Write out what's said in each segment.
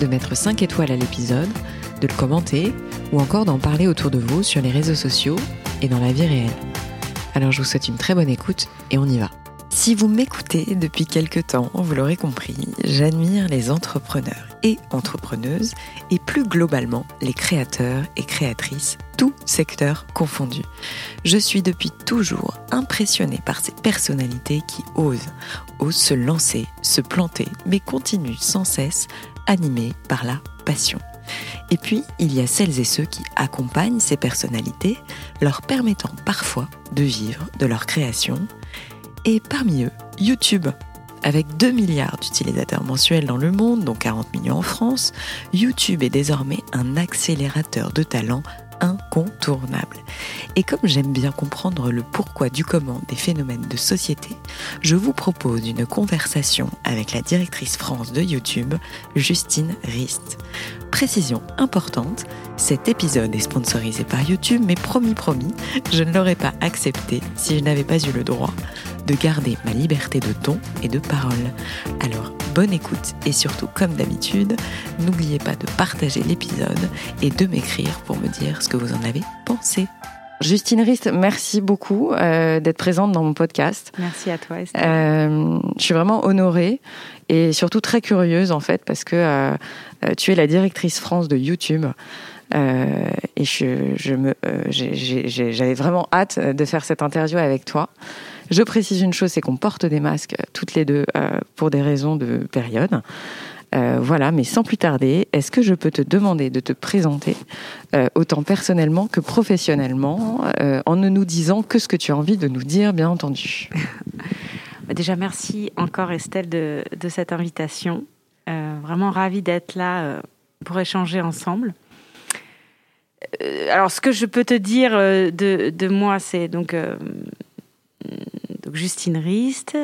de mettre 5 étoiles à l'épisode, de le commenter ou encore d'en parler autour de vous sur les réseaux sociaux et dans la vie réelle. Alors je vous souhaite une très bonne écoute et on y va. Si vous m'écoutez depuis quelque temps, vous l'aurez compris, j'admire les entrepreneurs et entrepreneuses et plus globalement les créateurs et créatrices, tous secteurs confondus. Je suis depuis toujours impressionnée par ces personnalités qui osent, osent se lancer, se planter, mais continuent sans cesse animées par la passion. Et puis, il y a celles et ceux qui accompagnent ces personnalités, leur permettant parfois de vivre de leur création et parmi eux, YouTube. Avec 2 milliards d'utilisateurs mensuels dans le monde, dont 40 millions en France, YouTube est désormais un accélérateur de talent incontournable. Et comme j'aime bien comprendre le pourquoi du comment des phénomènes de société, je vous propose une conversation avec la directrice France de YouTube, Justine Rist. Précision importante, cet épisode est sponsorisé par YouTube, mais promis promis, je ne l'aurais pas accepté si je n'avais pas eu le droit de garder ma liberté de ton et de parole. Alors, bonne écoute et surtout, comme d'habitude, n'oubliez pas de partager l'épisode et de m'écrire pour me dire ce que vous en avez pensé. Justine Rist, merci beaucoup euh, d'être présente dans mon podcast. Merci à toi, Estelle. Euh, je suis vraiment honorée et surtout très curieuse en fait parce que euh, tu es la directrice France de YouTube. et je, je me, j'avais vraiment hâte de faire cette interview avec toi. Je précise une chose, c'est qu'on porte des masques toutes les deux pour des raisons de période. Euh, voilà, mais sans plus tarder, est-ce que je peux te demander de te présenter euh, autant personnellement que professionnellement, euh, en ne nous disant que ce que tu as envie de nous dire, bien entendu? Bah, Déjà, merci encore Estelle de, cette invitation. vraiment ravie d'être là pour échanger ensemble. alors, ce que je peux te dire de, moi, c'est donc, donc Justine Rist,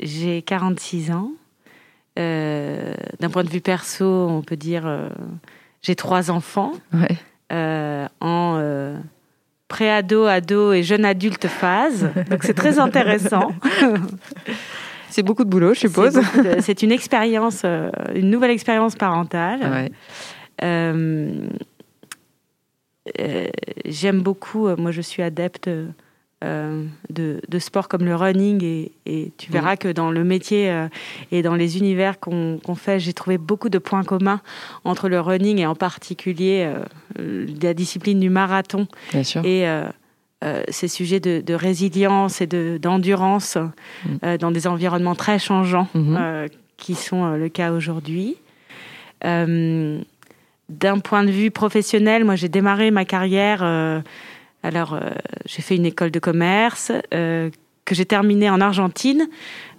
j'ai 46 ans. Euh, d'un point de vue perso, on peut dire euh, j'ai trois enfants euh, en pré-ado, ado et jeune adulte phase. Donc c'est très intéressant. C'est beaucoup de boulot, je suppose. C'est une expérience, une nouvelle expérience parentale. J'aime beaucoup, moi je suis adepte euh, de, de, sport comme le running et, tu verras que dans le métier euh, et dans les univers qu'on fait, j'ai trouvé beaucoup de points communs entre le running et en particulier euh, la discipline du marathon et ces sujets de, résilience et d'endurance mm. dans des environnements très changeants mm-hmm. qui sont le cas aujourd'hui. D'un point de vue professionnel, moi j'ai démarré ma carrière alors, euh, j'ai fait une école de commerce euh, que j'ai terminée en Argentine,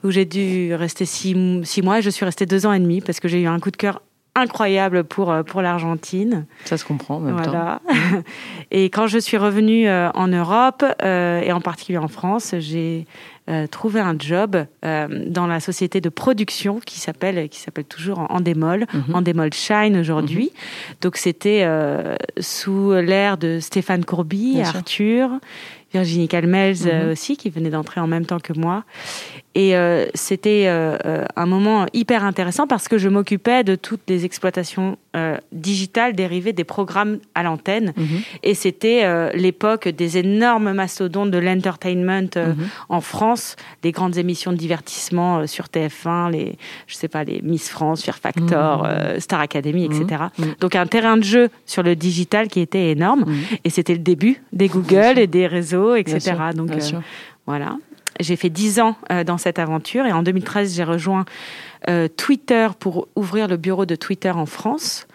où j'ai dû rester six, mois. Et je suis restée deux ans et demi parce que j'ai eu un coup de cœur incroyable pour, euh, pour l'Argentine. Ça se comprend en même voilà. et quand je suis revenue en Europe, et en particulier en France, j'ai euh, trouver un job euh, dans la société de production qui s'appelle qui s'appelle toujours Endemol, mm Endemol Shine aujourd'hui. Mhm. Donc c'était euh, sous l'ère de Stéphane Courby, Arthur, Virginie Calmels mhm. aussi qui venait d'entrer en même temps que moi. Et euh, c'était euh, euh, un moment hyper intéressant parce que je m'occupais de toutes les exploitations digitales dérivées des programmes à l'antenne. Mhm. Et c'était l'époque des énormes mastodontes de l'entertainment mhm. en France, des grandes émissions de divertissement sur TF1, les, je sais pas, les Miss France, Fear Factor, mhm. Star Academy, etc. Donc un terrain de jeu sur le digital qui était énorme. Et c'était le début des Google et des réseaux, etc. Donc voilà. J'ai fait dix ans euh, dans cette aventure et en 2013, j'ai rejoint euh, Twitter pour ouvrir le bureau de Twitter en France.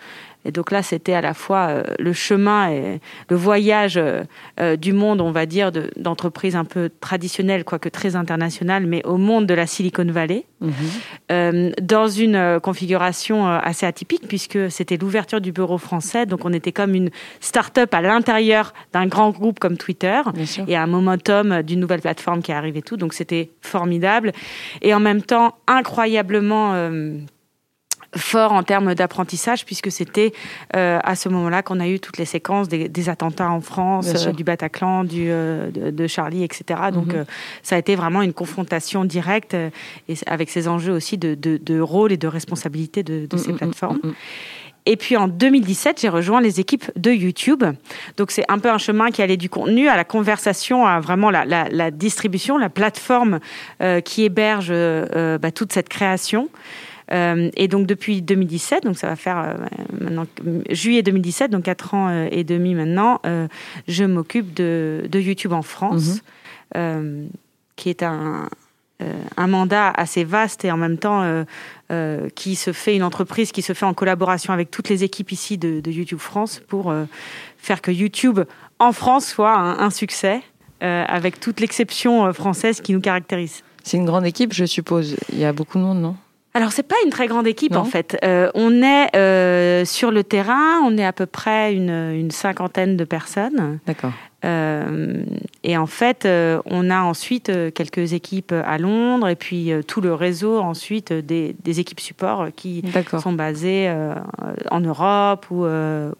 Et donc là, c'était à la fois euh, le chemin et le voyage euh, du monde, on va dire, d'entreprises un peu traditionnelles, quoique très internationales, mais au monde de la Silicon Valley, mhm. dans une configuration assez atypique, puisque c'était l'ouverture du bureau français. Donc on était comme une start-up à l'intérieur d'un grand groupe comme Twitter, et un momentum d'une nouvelle plateforme qui arrivait tout. Donc c'était formidable. Et en même temps, incroyablement fort en termes d'apprentissage puisque c'était euh, à ce moment-là qu'on a eu toutes les séquences des, attentats en France, euh, du Bataclan, du, euh, de, Charlie, etc. Donc mhm. ça a été vraiment une confrontation directe et avec ces enjeux aussi de, de, rôle et de responsabilité de, ces mm, mm, plateformes. Mm, et puis en 2017, j'ai rejoint les équipes de YouTube. Donc c'est un peu un chemin qui allait du contenu à la conversation, à vraiment la, la, la distribution, la plateforme qui héberge bah, toute cette création. Euh, et donc depuis 2017, donc ça va faire euh, maintenant juillet 2017, donc quatre ans euh, et demi maintenant, je m'occupe de, de, YouTube en France, mhm. qui est un, un mandat assez vaste et en même temps qui se fait une entreprise qui se fait en collaboration avec toutes les équipes ici de, de YouTube France pour faire que YouTube en France soit un, un succès avec toute l'exception française qui nous caractérise. C'est une grande équipe, je suppose. Il y a beaucoup de monde, non? Alors c'est pas une très grande équipe en fait. Euh, on est euh, sur le terrain, on est à peu près une, une cinquantaine de personnes. D'accord. Euh, et en fait, on a ensuite quelques équipes à Londres et puis tout le réseau ensuite des, des équipes support qui sont basées en Europe ou,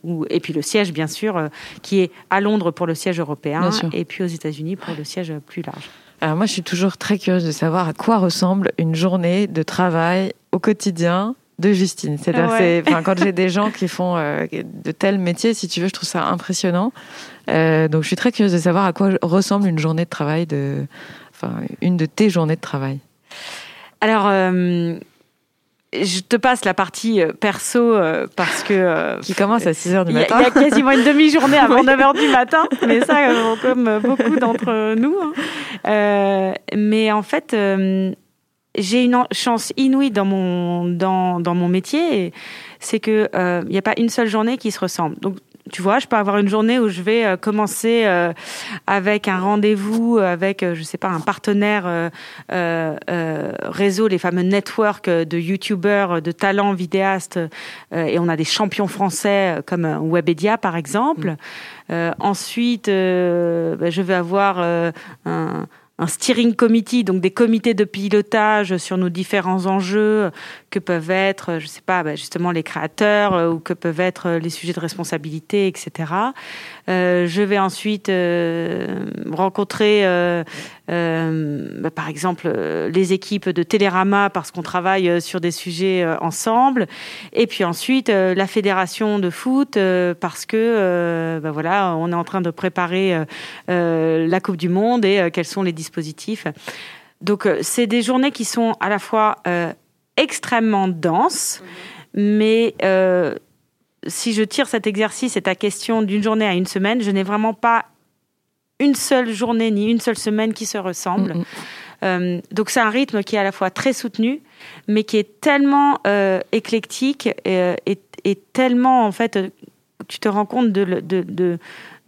ou, et puis le siège bien sûr qui est à Londres pour le siège européen et puis aux États-Unis pour le siège plus large. Alors moi, je suis toujours très curieuse de savoir à quoi ressemble une journée de travail au quotidien de Justine. C'est-à-dire, quand j'ai des gens qui font euh, de tels métiers, si tu veux, je trouve ça impressionnant. Euh, donc, je suis très curieuse de savoir à quoi ressemble une journée de travail de, enfin, une de tes journées de travail. Alors. Euh, je te passe la partie perso parce que... qui commence à 6 h du matin. Il y, a quasiment une demi-journée avant 9 h du matin, mais ça, comme beaucoup d'entre nous. Hein. Euh, mais en fait, euh, j'ai une chance inouïe dans mon dans, dans mon métier, c'est que il euh, n'y a pas une seule journée qui se ressemble. Donc tu vois, je peux avoir une journée où je vais commencer avec un rendez-vous avec, je sais pas, un partenaire réseau, les fameux networks de youtubeurs, de talents vidéastes, et on a des champions français comme Webedia par exemple. Mmh. Euh, ensuite, euh, bah, je vais avoir euh, un un steering committee, donc des comités de pilotage sur nos différents enjeux que peuvent être, je sais pas, bah, justement les créateurs ou que peuvent être les sujets de responsabilité, etc. Euh, je vais ensuite euh, rencontrer, euh, bah, par exemple, les équipes de Télérama parce qu'on travaille sur des sujets ensemble. Et puis ensuite, la fédération de foot parce que, bah, voilà, on est en train de préparer la Coupe du Monde et quels sont les dispositifs. Donc, c'est des journées qui sont à la fois extrêmement denses, mais si je tire cet exercice et ta question d'une journée à une semaine, je n'ai vraiment pas une seule journée ni une seule semaine qui se ressemblent. Mm. Euh, donc c'est un rythme qui est à la fois très soutenu, mais qui est tellement euh, éclectique et, et, tellement en fait, tu te rends compte de, de,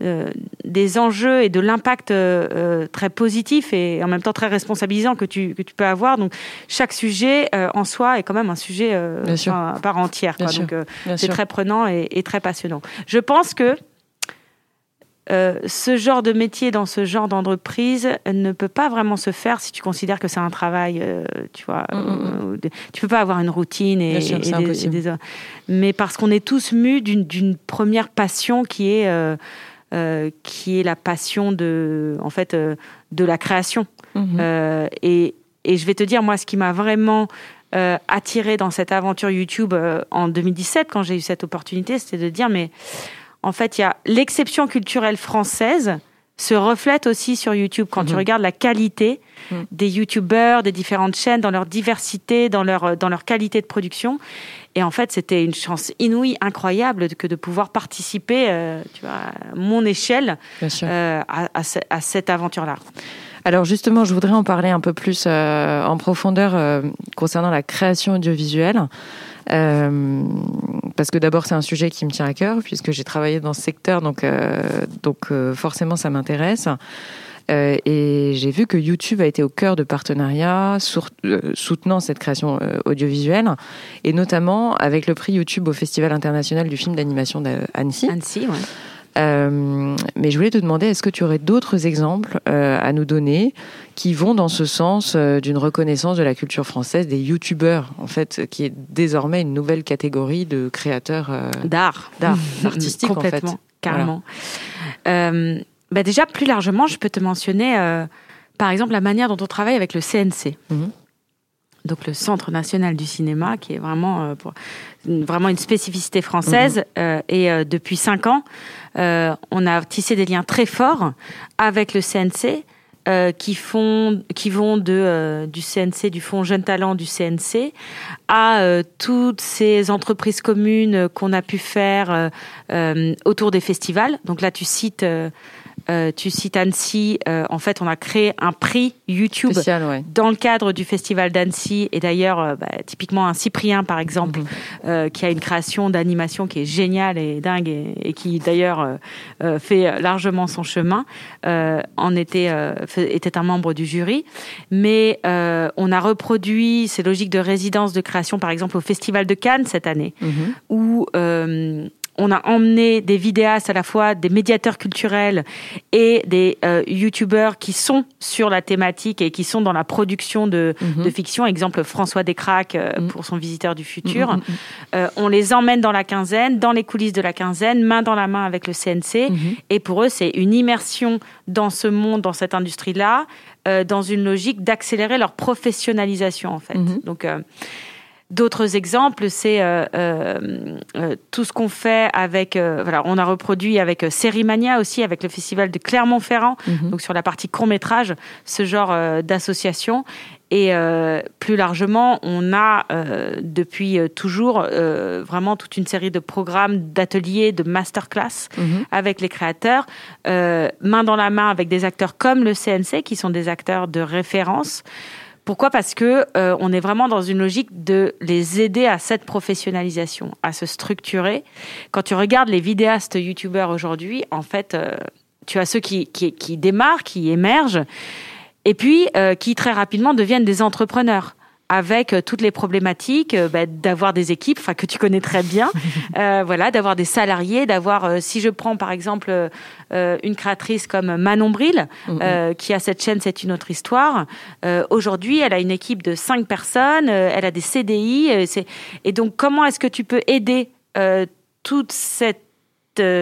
euh, des enjeux et de l'impact euh, euh, très positif et en même temps très responsabilisant que tu, que tu peux avoir. Donc chaque sujet en soi est quand même un sujet à part entière. Quoi. Donc c'est très prenant et, et, très passionnant. Je pense que ce genre de métier dans ce genre d'entreprise ne peut pas vraiment se faire si tu considères que c'est un travail, tu vois. Mm, mm, mm. tu peux pas avoir une routine et, sûr, et des, des, mais parce qu'on est tous mus d'une première passion qui est euh, qui est la passion de, en fait, euh, de la création. Mhm. Euh, et, et, je vais te dire, moi, ce qui m'a vraiment attiré dans cette aventure YouTube en 2017, quand j'ai eu cette opportunité, c'était de dire, mais en fait, il y a l'exception culturelle française se reflète aussi sur YouTube quand tu mhm. regardes la qualité mhm. des YouTubeurs, des différentes chaînes, dans leur diversité, dans leur, dans leur qualité de production. Et en fait, c'était une chance inouïe, incroyable, que de pouvoir participer, euh, tu vois, à mon échelle, euh, à, à, cette aventure-là. Alors justement, je voudrais en parler un peu plus euh, en profondeur concernant la création audiovisuelle. Parce que d'abord c'est un sujet qui me tient à cœur puisque j'ai travaillé dans ce secteur, donc donc forcément ça m'intéresse. Euh, et j'ai vu que YouTube a été au cœur de partenariats euh, soutenant cette création euh, audiovisuelle, et notamment avec le prix YouTube au Festival international du film d'animation d'Annecy. Annecy, ouais. Euh, mais je voulais te demander, est-ce que tu aurais d'autres exemples euh, à nous donner qui vont dans ce sens euh, d'une reconnaissance de la culture française des youtubeurs, en fait, qui est désormais une nouvelle catégorie de créateurs d'art, d'art artistique, Complètement, en fait. carrément. Bah déjà, plus largement, je peux te mentionner, par exemple, la manière dont on travaille avec le CNC. Mhm. Donc le Centre national du cinéma, qui est vraiment, euh, pour, vraiment une spécificité française. Mhm. Euh, et depuis cinq ans, on a tissé des liens très forts avec le CNC. qui font, vont de du CNC, du Fonds Jeunes Talents du CNC, à toutes ces entreprises communes qu'on a pu faire autour des festivals. Donc là, tu cites euh, tu cites Annecy. Euh, en fait, on a créé un prix YouTube dans le cadre du festival d'Annecy. Et d'ailleurs, euh, bah, typiquement un Cyprien, par exemple, mhm. qui a une création d'animation qui est géniale et dingue et, qui d'ailleurs fait largement son chemin, en était était un membre du jury. Mais on a reproduit ces logiques de résidence de création, par exemple, au Festival de Cannes cette année, mhm. où on a emmené des vidéastes à la fois des médiateurs culturels et des euh, youtubeurs qui sont sur la thématique et qui sont dans la production de, mhm. fiction. Exemple François Descraques euh, mhm. pour son Visiteur du futur. Mhm, euh, on les emmène dans la quinzaine, dans les coulisses de la quinzaine, main dans la main avec le CNC. Et pour eux, c'est une immersion dans ce monde, dans cette industrie-là, dans une logique d'accélérer leur professionnalisation en fait. Donc D'autres exemples, c'est euh, euh, euh, tout ce qu'on fait avec. voilà, on a reproduit avec Sérimania aussi, avec le festival de Clermont-Ferrand, mhm. donc sur la partie court métrage, ce genre d'association. Et plus largement, on a depuis toujours vraiment toute une série de programmes, d'ateliers, de masterclass mhm. avec les créateurs, main dans la main avec des acteurs comme le CNC, qui sont des acteurs de référence. Pourquoi? Parce que euh, on est vraiment dans une logique de les aider à cette professionnalisation, à se structurer. Quand tu regardes les vidéastes youtubeurs aujourd'hui, en fait, euh, tu as ceux qui, qui, qui, démarrent, qui émergent, et puis euh, qui très rapidement deviennent des entrepreneurs avec euh, toutes les problématiques euh, bah, d'avoir des équipes, enfin que tu connais très bien, euh, voilà, d'avoir des salariés, d'avoir, si je prends par exemple une créatrice comme Manon Bril, qui a cette chaîne, c'est une autre histoire. Aujourd'hui, elle a une équipe de cinq personnes, elle a des CDI, et donc comment est-ce que tu peux aider toute cette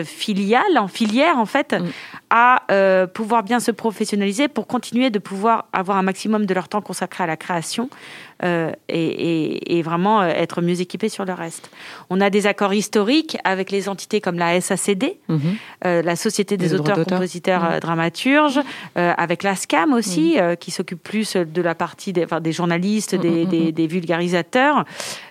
filiale, en filière en fait, mm. à pouvoir bien se professionnaliser pour continuer de pouvoir avoir un maximum de leur temps consacré à la création, euh, et, vraiment euh, être mieux équipés sur le reste. On a des accords historiques avec les entités comme la SACD, mhm. euh, la Société des, auteurs, compositeurs, mhm. dramaturges, avec la SCAM aussi, mhm. qui s'occupe plus de la partie des, des journalistes, des, des, vulgarisateurs,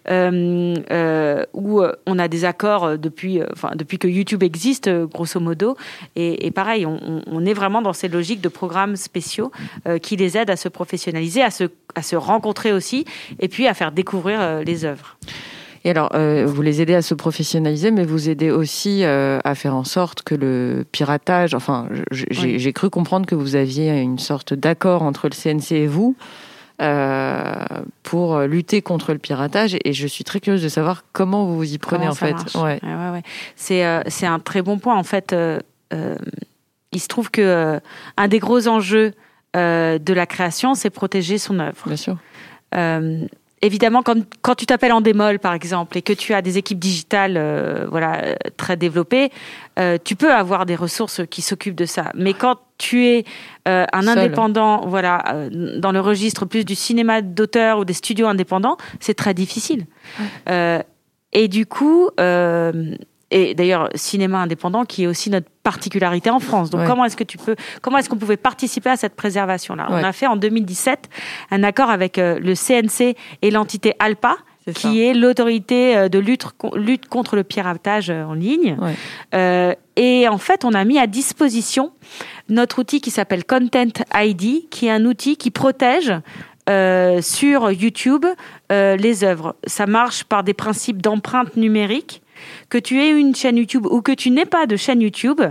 où on a des accords depuis, enfin, depuis que YouTube existe, grosso modo. Et, pareil, on, on, est vraiment dans ces logiques de programmes spéciaux qui les aident à se professionnaliser, à se, à se rencontrer aussi et puis à faire découvrir euh, les œuvres. Et alors, euh, vous les aidez à se professionnaliser, mais vous aidez aussi euh, à faire en sorte que le piratage, enfin, j'ai cru comprendre que vous aviez une sorte d'accord entre le CNC et vous pour lutter contre le piratage. Et je suis très curieuse de savoir comment vous vous y prenez en fait. Ouais. Ouais, C'est un très bon point. En fait, il se trouve que un des gros enjeux de la création, c'est protéger son œuvre. Bien sûr. Euh, évidemment, quand, quand tu t'appelles en démol, par exemple, et que tu as des équipes digitales euh, voilà, très développées, euh, tu peux avoir des ressources qui s'occupent de ça. Mais quand tu es un indépendant, voilà, dans le registre plus du cinéma d'auteur ou des studios indépendants, c'est très difficile. et du coup, et d'ailleurs cinéma indépendant qui est aussi notre particularité en France. Donc comment est-ce que tu peux, comment est-ce qu'on pouvait participer à cette préservation-là? On a fait en 2017 un accord avec euh, le CNC et l'entité ALPA qui est l'autorité euh, de lutte, lutte contre le piratage euh, en ligne. et en fait, on a mis à disposition notre outil qui s'appelle Content ID, qui est un outil qui protège sur YouTube les œuvres. Ça marche par des principes d'empreinte numérique que tu aies une chaîne YouTube ou que tu n'aies pas de chaîne YouTube,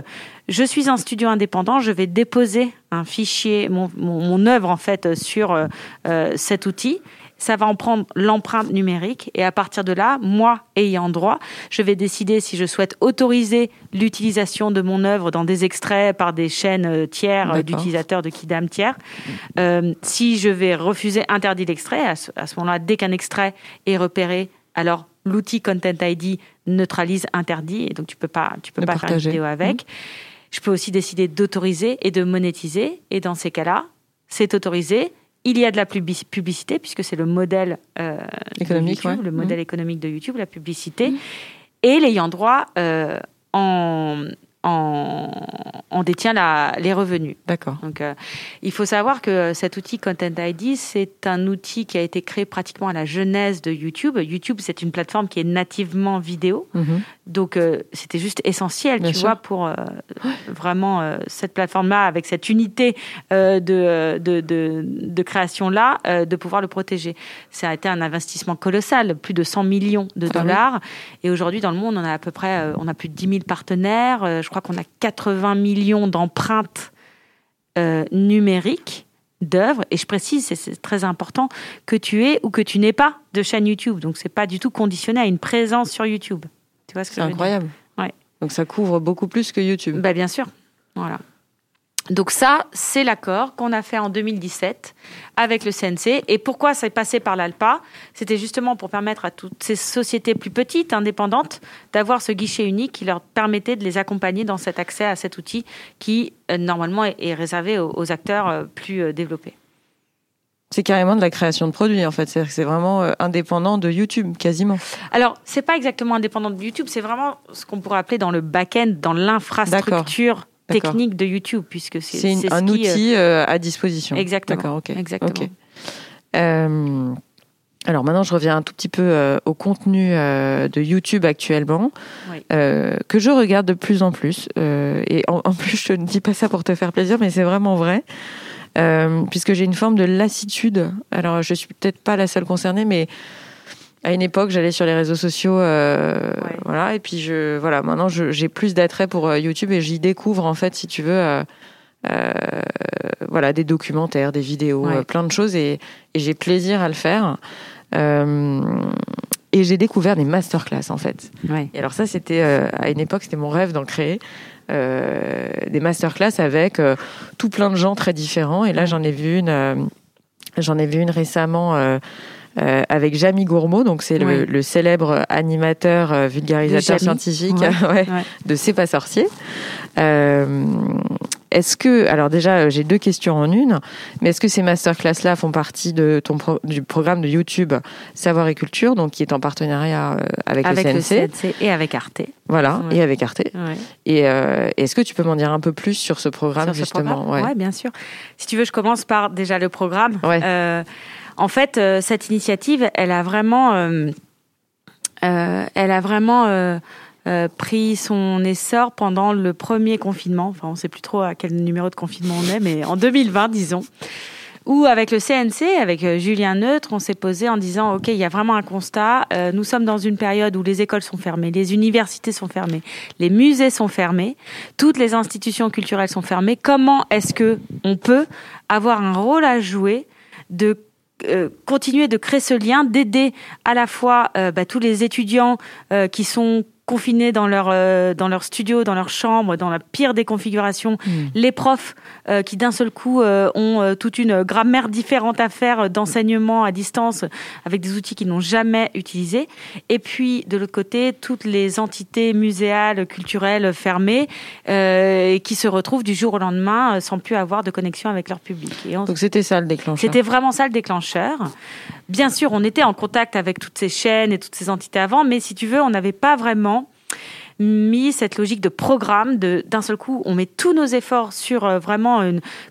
je suis un studio indépendant, je vais déposer un fichier, mon, mon, œuvre en fait sur euh, euh, cet outil ça va en prendre l'empreinte numérique et à partir de là, moi ayant droit, je vais décider si je souhaite autoriser l'utilisation de mon œuvre dans des extraits par des chaînes euh, tiers d'utilisateurs de Kidam tiers. Euh, si je vais refuser interdit l'extrait, à ce, moment-là, dès qu'un extrait est repéré, alors l'outil Content ID neutralise interdit et donc tu peux pas tu peux pas faire une vidéo avec. Mmh. Je peux aussi décider d'autoriser et de monétiser et dans ces cas-là, c'est autorisé il y a de la publicité, puisque c'est le modèle euh, économique, le modèle mmh. économique de YouTube, la publicité. Mmh. Et l'ayant droit euh, en, en, détient la, les revenus. D'accord. Donc, euh, il faut savoir que cet outil Content ID, c'est un outil qui a été créé pratiquement à la genèse de YouTube. YouTube, c'est une plateforme qui est nativement vidéo. Mhm. Donc, euh, c'était juste essentiel, tu vois, pour euh, vraiment cette plateforme-là, avec cette unité de, de, de, de création-là, de pouvoir le protéger. Ça a été un investissement colossal, plus de 100 millions de ah dollars. Et aujourd'hui, dans le monde, on a à peu près, on a plus de 10 000 partenaires. je crois qu'on a 80 millions d'empreintes euh, numériques d'œuvres. Et je précise, c'est très important, que tu aies ou que tu n'aies pas de chaîne YouTube. Donc, c'est pas du tout conditionné à une présence sur YouTube. Tu vois ce que C'est incroyable. Ouais. Donc, ça couvre beaucoup plus que YouTube. Bah, bien sûr. Voilà. Donc ça, c'est l'accord qu'on a fait en 2017 avec le CNC. Et pourquoi ça est passé par l'ALPA C'était justement pour permettre à toutes ces sociétés plus petites, indépendantes, d'avoir ce guichet unique qui leur permettait de les accompagner dans cet accès à cet outil qui, euh, normalement, est réservé aux, acteurs euh, plus euh, développés. C'est carrément de la création de produits en fait. C'est vraiment indépendant de YouTube quasiment. Alors c'est pas exactement indépendant de YouTube, c'est vraiment ce qu'on pourrait appeler dans le back-end, dans l'infrastructure technique de YouTube, puisque c'est un outil euh, à disposition. Exactement. D'accord, ok. Exactement. Euh, alors maintenant, je reviens un tout petit peu euh, au contenu de YouTube actuellement, que je regarde de plus en plus. et en, en, plus, je ne dis pas ça pour te faire plaisir, mais c'est vraiment vrai. Puisque j'ai une forme de lassitude. Alors, je suis peut-être pas la seule concernée, mais à une époque, j'allais sur les réseaux sociaux, euh, voilà, et puis je, voilà, maintenant j'ai plus d'attrait pour euh, YouTube et j'y découvre en fait, si tu veux, euh, euh voilà, des documentaires, des vidéos, plein de choses, et, et j'ai plaisir à le faire. et j'ai découvert des masterclass en fait. Et alors ça, c'était à une époque, c'était mon rêve d'en créer. Des masterclass avec tout plein de gens très différents. Et là, j'en ai vu une, j'en ai vu une récemment euh, avec Jamie Gourmaud, donc c'est le, célèbre animateur euh, vulgarisateur scientifique ouais. de C'est pas sorcier. Euh, est-ce que, alors déjà, j'ai deux questions en une, mais est-ce que ces masterclass-là font partie de ton du programme de YouTube Savoir et Culture, donc qui est en partenariat avec, avec le, CNC. et avec Arte. Voilà, et avec Arte. Et est-ce que tu peux m'en dire un peu plus sur ce programme justement Oui, ouais. bien sûr. Si tu veux, je commence par déjà le programme. En fait, euh, cette initiative, elle a vraiment, euh, euh, elle a vraiment pris son essor pendant le premier confinement. Enfin, on ne sait plus trop à quel numéro de confinement on est, mais en 2020, disons. Où avec le CNC, avec Julien Neutre, on s'est posé en disant OK, il y a vraiment un constat. nous sommes dans une période où les écoles sont fermées, les universités sont fermées, les musées sont fermés, toutes les institutions culturelles sont fermées. Comment est-ce que on peut avoir un rôle à jouer de euh, continuer de créer ce lien, d'aider à la fois euh, bah, tous les étudiants euh, qui sont confinés dans leur euh, dans leur studio, dans leur chambre, dans la pire des configurations, hmm. les profs euh, qui d'un seul coup euh, ont toute une grammaire différente à faire d'enseignement à distance avec des outils qu'ils n'ont jamais utilisés, et puis de l'autre côté toutes les entités muséales, culturelles fermées et qui se retrouvent du jour au lendemain sans plus avoir de connexion avec leur public. Et Donc c'était ça le déclencheur. C'était vraiment ça le déclencheur. Bien sûr, on était en contact avec toutes ces chaînes et toutes ces entités avant, mais si tu veux, on n'avait pas vraiment mis cette logique de programme, de d'un seul coup, on met tous nos efforts sur euh, vraiment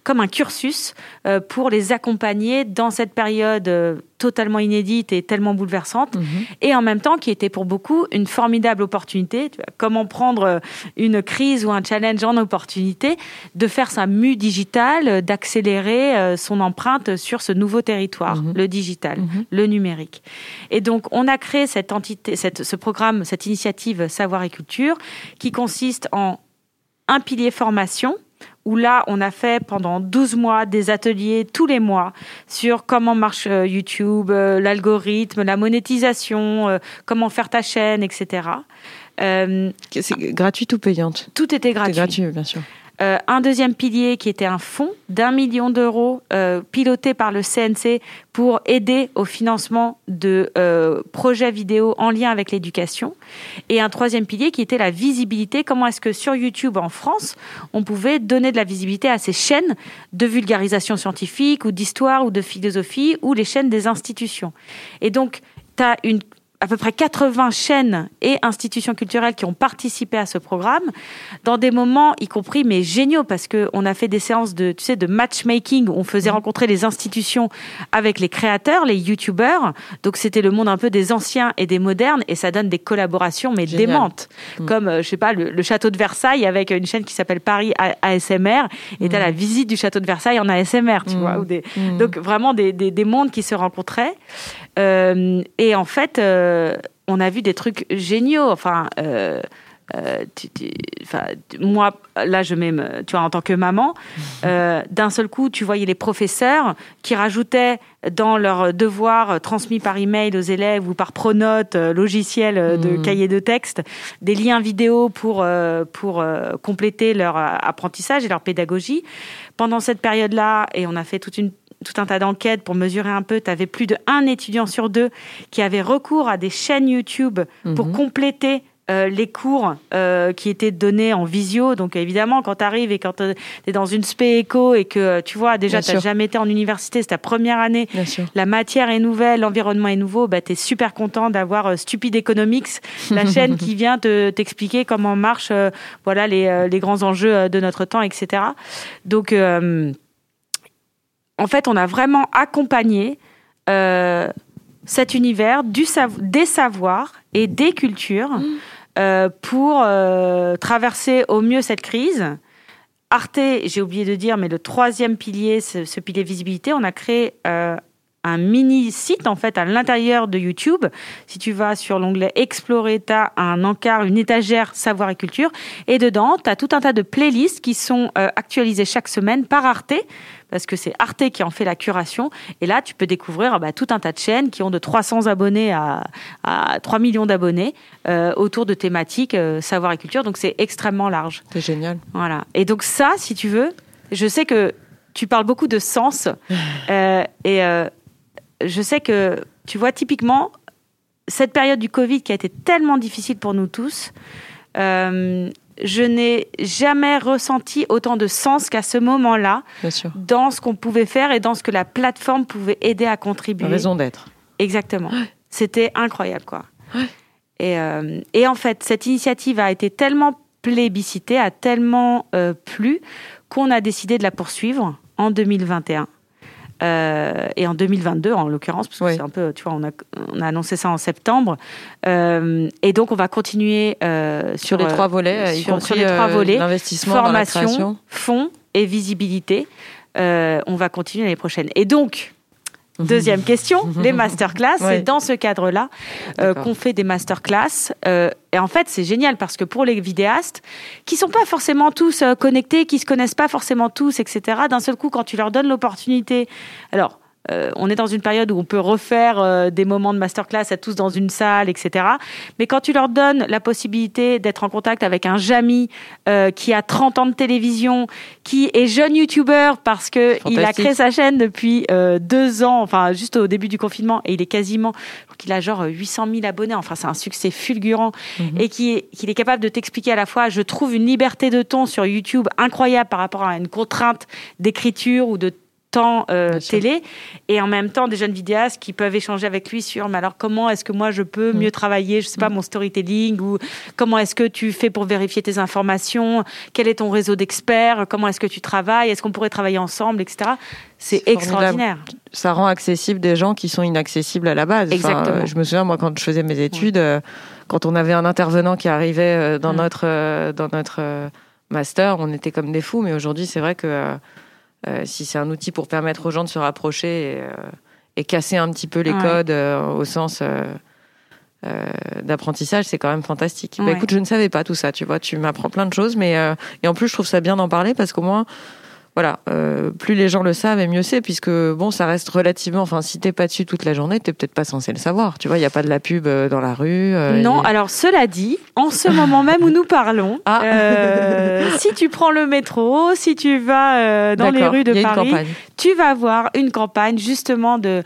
comme un cursus euh, pour les accompagner dans cette période euh, totalement inédite et tellement bouleversante, mhm. et en même temps qui était pour beaucoup une formidable opportunité. Comment prendre euh, une crise ou un challenge en opportunité, de faire sa mue digitale, d'accélérer euh, son empreinte sur ce nouveau territoire, mhm. le digital, mhm. le numérique. Et donc, on a créé cette entité, cette, ce programme, cette initiative Savoir et Culture, qui consiste en un pilier formation, où là, on a fait pendant 12 mois des ateliers tous les mois sur comment marche euh, YouTube, euh, l'algorithme, la monétisation, euh, comment faire ta chaîne, etc. c'est gratuit ou payante? Tout était gratuit. gratuit, bien sûr. Euh, un deuxième pilier qui était un fonds d'un million d'euros euh, piloté par le CNC pour aider au financement de euh, projets vidéo en lien avec l'éducation. Et un troisième pilier qui était la visibilité. Comment est-ce que sur YouTube en France, on pouvait donner de la visibilité à ces chaînes de vulgarisation scientifique ou d'histoire ou de philosophie ou les chaînes des institutions? Et donc, tu une à peu près 80 chaînes et institutions culturelles qui ont participé à ce programme dans des moments, y compris mais géniaux, parce que on a fait des séances de, tu sais, de matchmaking où on faisait mmh. rencontrer les institutions avec les créateurs, les youtubeurs. Donc c'était le monde un peu des anciens et des modernes et ça donne des collaborations mais démentes, mmh. comme euh, je sais pas le, château de Versailles avec une chaîne qui s'appelle Paris ASMR et t'as mmh. la visite du château de Versailles en ASMR, tu vois, ou des, donc vraiment des, des, des mondes qui se rencontraient. Euh, et en fait, euh, on a vu des trucs géniaux. Enfin, euh, moi, là, je mets, tu vois, en tant que maman, d'un seul coup, tu voyais les professeurs qui rajoutaient dans leurs devoirs transmis par email aux élèves ou par pronote, logiciel de mmh. cahier de texte, des liens vidéo pour, pour compléter leur apprentissage et leur pédagogie. Pendant cette période-là, et on a fait toute une tout un tas d'enquêtes pour mesurer un peu. Tu avais plus de un étudiant sur deux qui avait recours à des chaînes YouTube pour mhm. compléter euh, les cours euh, qui étaient donnés en visio. Donc évidemment, quand tu arrives et quand tu es dans une spé éco et que tu vois déjà tu n'as jamais été en université, c'est ta première année, la matière est nouvelle, l'environnement est nouveau, bah, tu es super content d'avoir euh, Stupid Economics, la chaîne qui vient te t'expliquer comment marchent voilà les, les, grands enjeux de notre temps, etc. Donc en fait, on a vraiment accompagné euh, cet univers du des savoirs et des cultures mmh. euh, pour euh, traverser au mieux cette crise. Arte, j'ai oublié de dire, mais le troisième pilier, ce, pilier visibilité, on a créé un mini site en fait à l'intérieur de YouTube. Si tu vas sur l'onglet Explorer, tu as un encart, une étagère savoir et culture. Et dedans, tu as tout un tas de playlists qui sont actualisées chaque semaine par Arte parce que c'est Arte qui en fait la curation. Et là, tu peux découvrir bah, tout un tas de chaînes qui ont de 300 abonnés à, 3 millions d'abonnés euh, autour de thématiques euh, savoir et culture. Donc c'est extrêmement large. C'est génial. Voilà. Et donc ça, si tu veux, je sais que tu parles beaucoup de sens. Euh, et je sais que, tu vois, typiquement, cette période du Covid qui a été tellement difficile pour nous tous, je n'ai jamais ressenti autant de sens qu'à ce moment-là dans ce qu'on pouvait faire et dans ce que la plateforme pouvait aider à contribuer. raison d'être. Exactement. C'était incroyable, quoi. Et, euh, et, en fait, cette initiative a été tellement plébiscitée, a tellement euh, plu qu'on a décidé de la poursuivre en 2021. Euh, et en 2022 en l'occurrence, parce que c'est un peu, tu vois, on a, on a annoncé ça en septembre. Euh, et donc on va continuer euh, sur, les trois volets, sur, sur les trois volets, l'investissement, formation, fonds et visibilité. on va continuer l'année prochaine. Et donc, Deuxième question, les masterclass. C'est dans ce cadre-là euh, qu'on fait des masterclass. Euh, et en fait, c'est génial parce que pour les vidéastes, qui sont pas forcément tous euh, connectés, qui se connaissent pas forcément tous, etc., d'un seul coup, quand tu leur donnes l'opportunité, alors euh, on est dans une période où on peut refaire euh, des moments de masterclass à tous dans une salle, etc. Mais quand tu leur donnes la possibilité d'être en contact avec un Jamy euh, qui a 30 ans de télévision, qui est jeune youtubeur parce que il a créé sa chaîne depuis deux ans, enfin juste au début du confinement, et il est quasiment, il a genre 800 000 abonnés, enfin c'est un succès fulgurant, mhm. et qui est, qu'il est capable de t'expliquer à la fois, je trouve une liberté de ton sur YouTube incroyable par rapport à une contrainte d'écriture ou de temps euh, télé et en même temps des jeunes vidéastes qui peuvent échanger avec lui sur mais alors comment est-ce que moi je peux mieux mm. travailler je sais pas mm. mon storytelling ou comment est-ce que tu fais pour vérifier tes informations quel est ton réseau d'experts comment est-ce que tu travailles est-ce qu'on pourrait travailler ensemble etc c'est extraordinaire ça rend accessible des gens qui sont inaccessibles à la base. Exactement. je me souviens, moi, quand je faisais mes études, euh, quand on avait un intervenant qui arrivait euh, dans Mm. notre, euh, dans notre master, on était comme des fous. Mais aujourd'hui, c'est vrai que si c'est un outil pour permettre aux gens de se rapprocher et, euh, et casser un petit peu les Ouais. codes euh, au sens euh, euh, d'apprentissage, c'est quand même fantastique. Bah, Ouais. écoute, je ne savais pas tout ça, tu vois, tu m'apprends plein de choses, mais euh, et en plus, je trouve ça bien d'en parler parce qu'au moins, voilà, euh, plus les gens le savent et mieux c'est, puisque bon, ça reste relativement. Enfin, si t'es pas dessus toute la journée, t'es peut-être pas censé le savoir. Tu vois, il y a pas de la pub euh, dans la rue. euh, Non, alors cela dit, en ce moment même où nous parlons, Ah. euh, si tu prends le métro, si tu vas dans les rues de Paris, tu vas voir une campagne justement de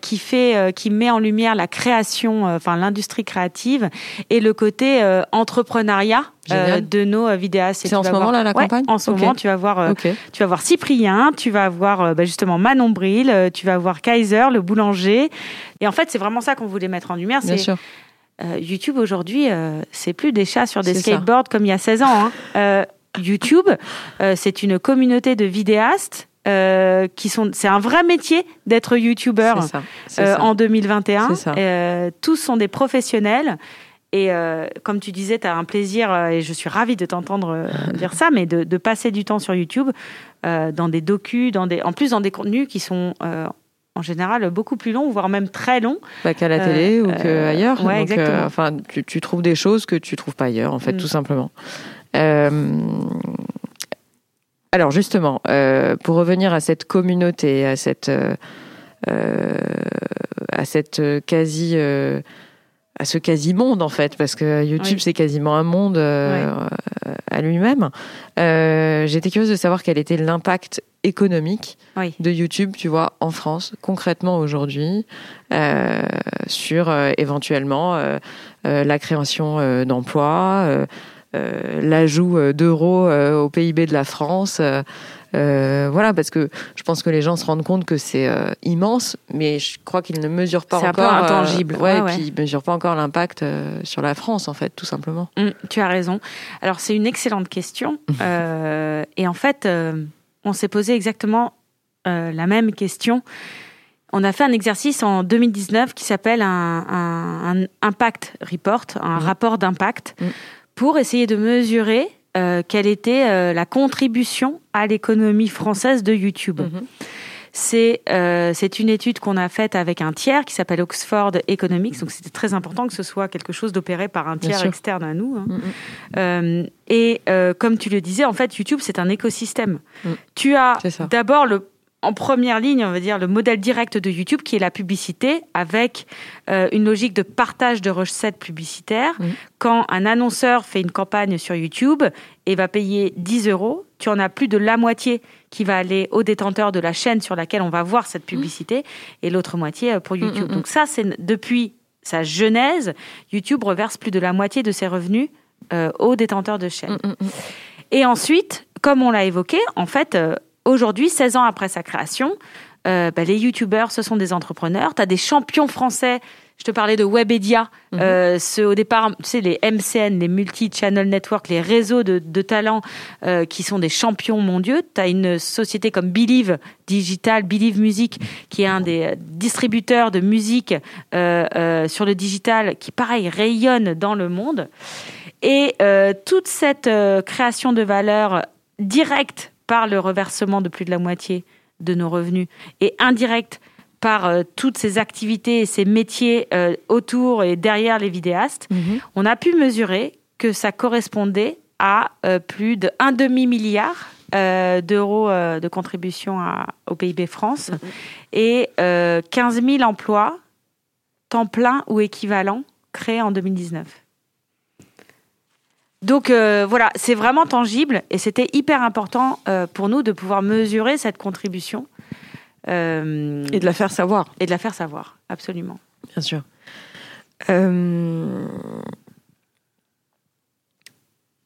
qui fait qui met en lumière la création, enfin l'industrie créative et le côté entrepreneuriat euh, de nos euh, vidéastes. C'est en ce moment, voir- là, la Ouais, campagne En ce moment, tu vas voir. euh, tu vas voir Cyprien, tu vas voir euh, bah, justement Manon Bril, tu vas voir Kaiser, le boulanger. Et en fait, c'est vraiment ça qu'on voulait mettre en lumière. Bien C'est sûr. YouTube aujourd'hui, c'est plus des chats sur des ça. skateboards comme il y a 16 ans. hein. YouTube, c'est une communauté de vidéastes euh, qui sont. C'est un vrai métier d'être youtubeur euh, en 2021. C'est ça. Euh, tous sont des professionnels. Et euh, comme tu disais, tu as un plaisir, euh, et je suis ravie de t'entendre euh, dire ça, mais de, de passer du temps sur YouTube, euh, dans des docus, dans des, en plus dans des contenus qui sont euh, en général beaucoup plus longs, voire même très longs. Pas qu'à la télé ou qu'ailleurs. ouais, Donc, exactement. enfin, tu, tu trouves des choses que tu trouves pas ailleurs, en fait, Mm. tout simplement. Alors, justement, pour revenir à cette communauté, à cette, à cette quasi. Euh, à ce quasi-monde, en fait, parce que YouTube, Oui. c'est quasiment un monde euh, à lui-même. Euh, J'étais curieuse de savoir quel était l'impact économique Oui. de YouTube, tu vois, en France, concrètement aujourd'hui, euh, sur euh, éventuellement euh, euh, la création euh, d'emplois, euh, euh, l'ajout euh, d'euros euh, au PIB de la France. Euh, voilà, parce que je pense que les gens se rendent compte que c'est euh, immense, mais je crois qu'ils ne mesurent pas C'est un peu encore. euh, intangible. ouais, Ouais, et ouais. puis ils mesurent pas encore l'impact sur la France, en fait, tout simplement. Mm, tu as raison. Alors, c'est une excellente question. Euh, et en fait, on s'est posé exactement la même question. On a fait un exercice en 2019 qui s'appelle un, un- un impact report, un Mhm. rapport d'impact, pour essayer de mesurer euh, quelle était euh, la contribution à l'économie française de YouTube. Mhm. C'est euh, c'est une étude qu'on a faite avec un tiers qui s'appelle Oxford Economics. Donc c'était très important que ce soit quelque chose d'opéré par un tiers externe à nous. hein. Mhm. Euh, et euh, comme tu le disais, en fait, YouTube c'est un écosystème. Mm. Tu as d'abord le en première ligne, on va dire le modèle direct de YouTube qui est la publicité avec euh, une logique de partage de recettes publicitaires. Quand un annonceur fait une campagne sur YouTube et va payer 10 euros, tu en as plus de la moitié qui va aller au détenteur de la chaîne sur laquelle on va voir cette publicité et l'autre moitié euh, pour YouTube. mm, mm. Donc ça, c'est depuis sa genèse, YouTube reverse plus de la moitié de ses revenus euh, aux détenteurs de chaînes. Et ensuite, comme on l'a évoqué, en fait, euh, aujourd'hui, 16 ans après sa création, euh, bah, les youtubeurs, ce sont des entrepreneurs. Tu as des champions français. Je te parlais de Webedia, Mhm. euh, au départ, tu sais, les MCN, les multi-channel network, les réseaux de, de talents euh, qui sont des champions mondiaux. Tu as une société comme Believe Digital, Believe Music, qui est un des distributeurs de musique sur le digital, qui, pareil, rayonne dans le monde. Et toute cette création de valeur directe par le reversement de plus de la moitié de nos revenus et indirecte par euh, toutes ces activités et ces métiers euh, autour et derrière les vidéastes, Mhm. on a pu mesurer que ça correspondait à euh, plus de un demi-milliard euh, d'euros de contribution à- au PIB France Mhm. et euh, 15 000 emplois, temps plein ou équivalent, créés en 2019. Donc euh, voilà, c'est vraiment tangible et c'était hyper important euh, pour nous de pouvoir mesurer cette contribution euh, Et de la faire savoir. et de la faire savoir, absolument. Bien sûr.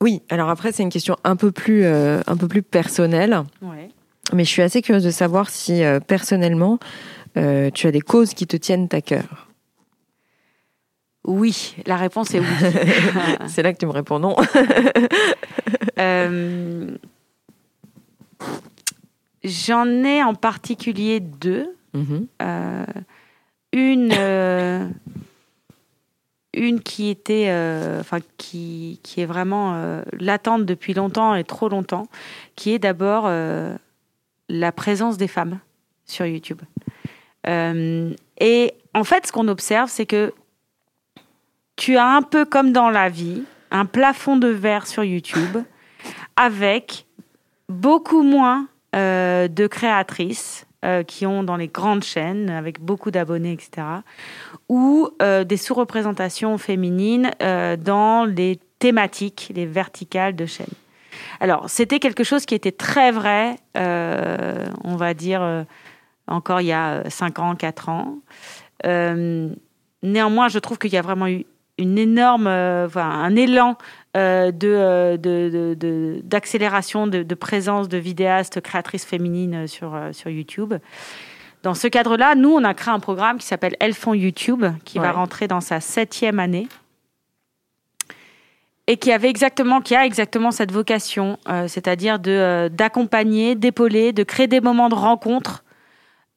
Oui, alors après, c'est une question un peu plus, un peu plus personnelle, Ouais. mais je suis assez curieuse de savoir si personnellement, tu as des causes qui te tiennent à cœur. Oui, la réponse est oui. c'est là que tu me réponds non. Euh, J'en ai en particulier deux. Mhm. Euh, une, euh, une qui était, enfin qui, qui est vraiment latente depuis longtemps et trop longtemps, qui est d'abord la présence des femmes sur YouTube. Et en fait, ce qu'on observe, c'est que tu as un peu comme dans la vie un plafond de verre sur YouTube avec beaucoup moins euh, de créatrices euh, qui ont dans les grandes chaînes avec beaucoup d'abonnés, etc. Ou euh, des sous-représentations féminines dans les thématiques, les verticales de chaînes. Alors, c'était quelque chose qui était très vrai, on va dire, encore il y a 5 ans, 4 ans. Néanmoins, je trouve qu'il y a vraiment eu une énorme, euh, enfin, un élan euh, de, euh, de- de- de- d'accélération, de, présence de vidéastes, créatrices féminines sur, euh, sur YouTube. Dans ce cadre-là, nous, on a créé un programme qui s'appelle Elles font YouTube, qui va rentrer dans sa septième année et qui avait exactement, qui a exactement cette vocation, euh, c'est-à-dire de d'accompagner, d'épauler, de créer des moments de rencontre,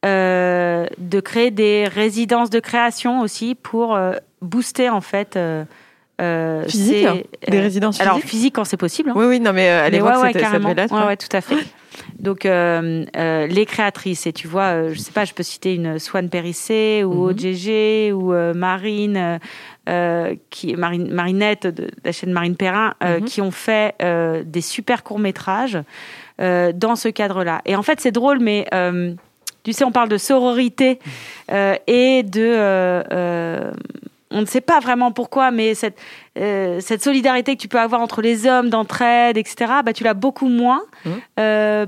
de créer des résidences de création aussi pour booster en fait. Euh, euh, Physique, hein, des euh, résidences Alors physiques physique quand c'est possible. hein. Oui, oui, non, mais euh, à Mais l'époque, ouais, ouais, ça carrément. l'être. Ouais, ouais. tout à fait. Donc, euh, euh, les créatrices, et tu vois, euh, je sais pas, je peux citer une Swan Périssé ou Mhm. OGG ou euh, Marine, euh, euh, qui, Marine, Marinette de la chaîne Marine Perrin, euh, Mhm. qui ont fait euh, des super courts-métrages euh, dans ce cadre-là. Et en fait, c'est drôle, mais euh, tu sais, on parle de sororité euh, et de. On ne sait pas vraiment pourquoi, mais cette, euh, cette solidarité que tu peux avoir entre les hommes, d'entraide, etc., bah, tu l'as beaucoup moins. Mhm. Euh,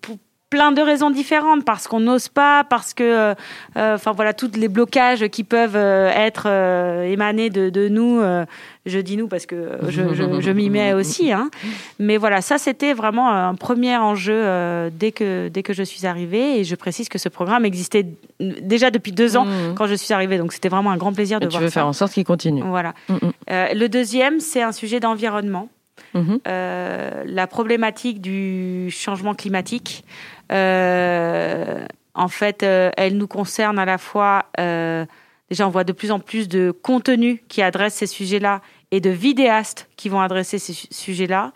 pour plein de raisons différentes, parce qu'on n'ose pas, parce que, euh, euh, enfin voilà, tous les blocages qui peuvent euh, être euh, émanés de, de nous. je dis nous parce que je, je, je m'y mets aussi. Hein. Mais voilà, ça c'était vraiment un premier enjeu dès que dès que je suis arrivée. Et je précise que ce programme existait déjà depuis deux ans Mhm. quand je suis arrivée. Donc c'était vraiment un grand plaisir de Et tu voir veux ça. faire en sorte qu'il continue. Voilà. Mhm. Euh, le deuxième, c'est un sujet d'environnement. Mhm. Euh, la problématique du changement climatique. Euh, en fait, euh, elle nous concerne à la fois. déjà, on voit de plus en plus de contenus qui adressent ces sujets-là et de vidéastes qui vont adresser ces su- sujets-là.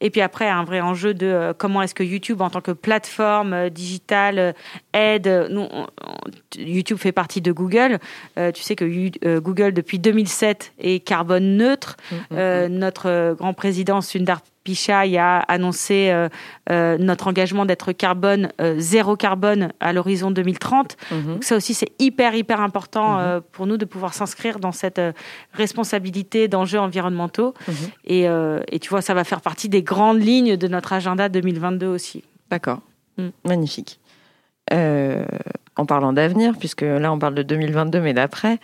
Et puis après, un vrai enjeu de euh, comment est-ce que YouTube, en tant que plateforme euh, digitale, euh, aide. Nous, on- on- YouTube fait partie de Google. Euh, tu sais que euh, Google, depuis 2007, est carbone neutre. Mhm. Euh, notre euh, grand président Sundar Pichai a annoncé euh, euh, notre engagement d'être carbone euh, zéro carbone à l'horizon 2030. Mhm. Donc ça aussi c'est hyper hyper important Mhm. pour nous de pouvoir s'inscrire dans cette responsabilité d'enjeux environnementaux. Mhm. Et, et tu vois ça va faire partie des grandes lignes de notre agenda 2022 aussi. D'accord. Mm. Magnifique. En parlant d'avenir, puisque là on parle de 2022, mais d'après,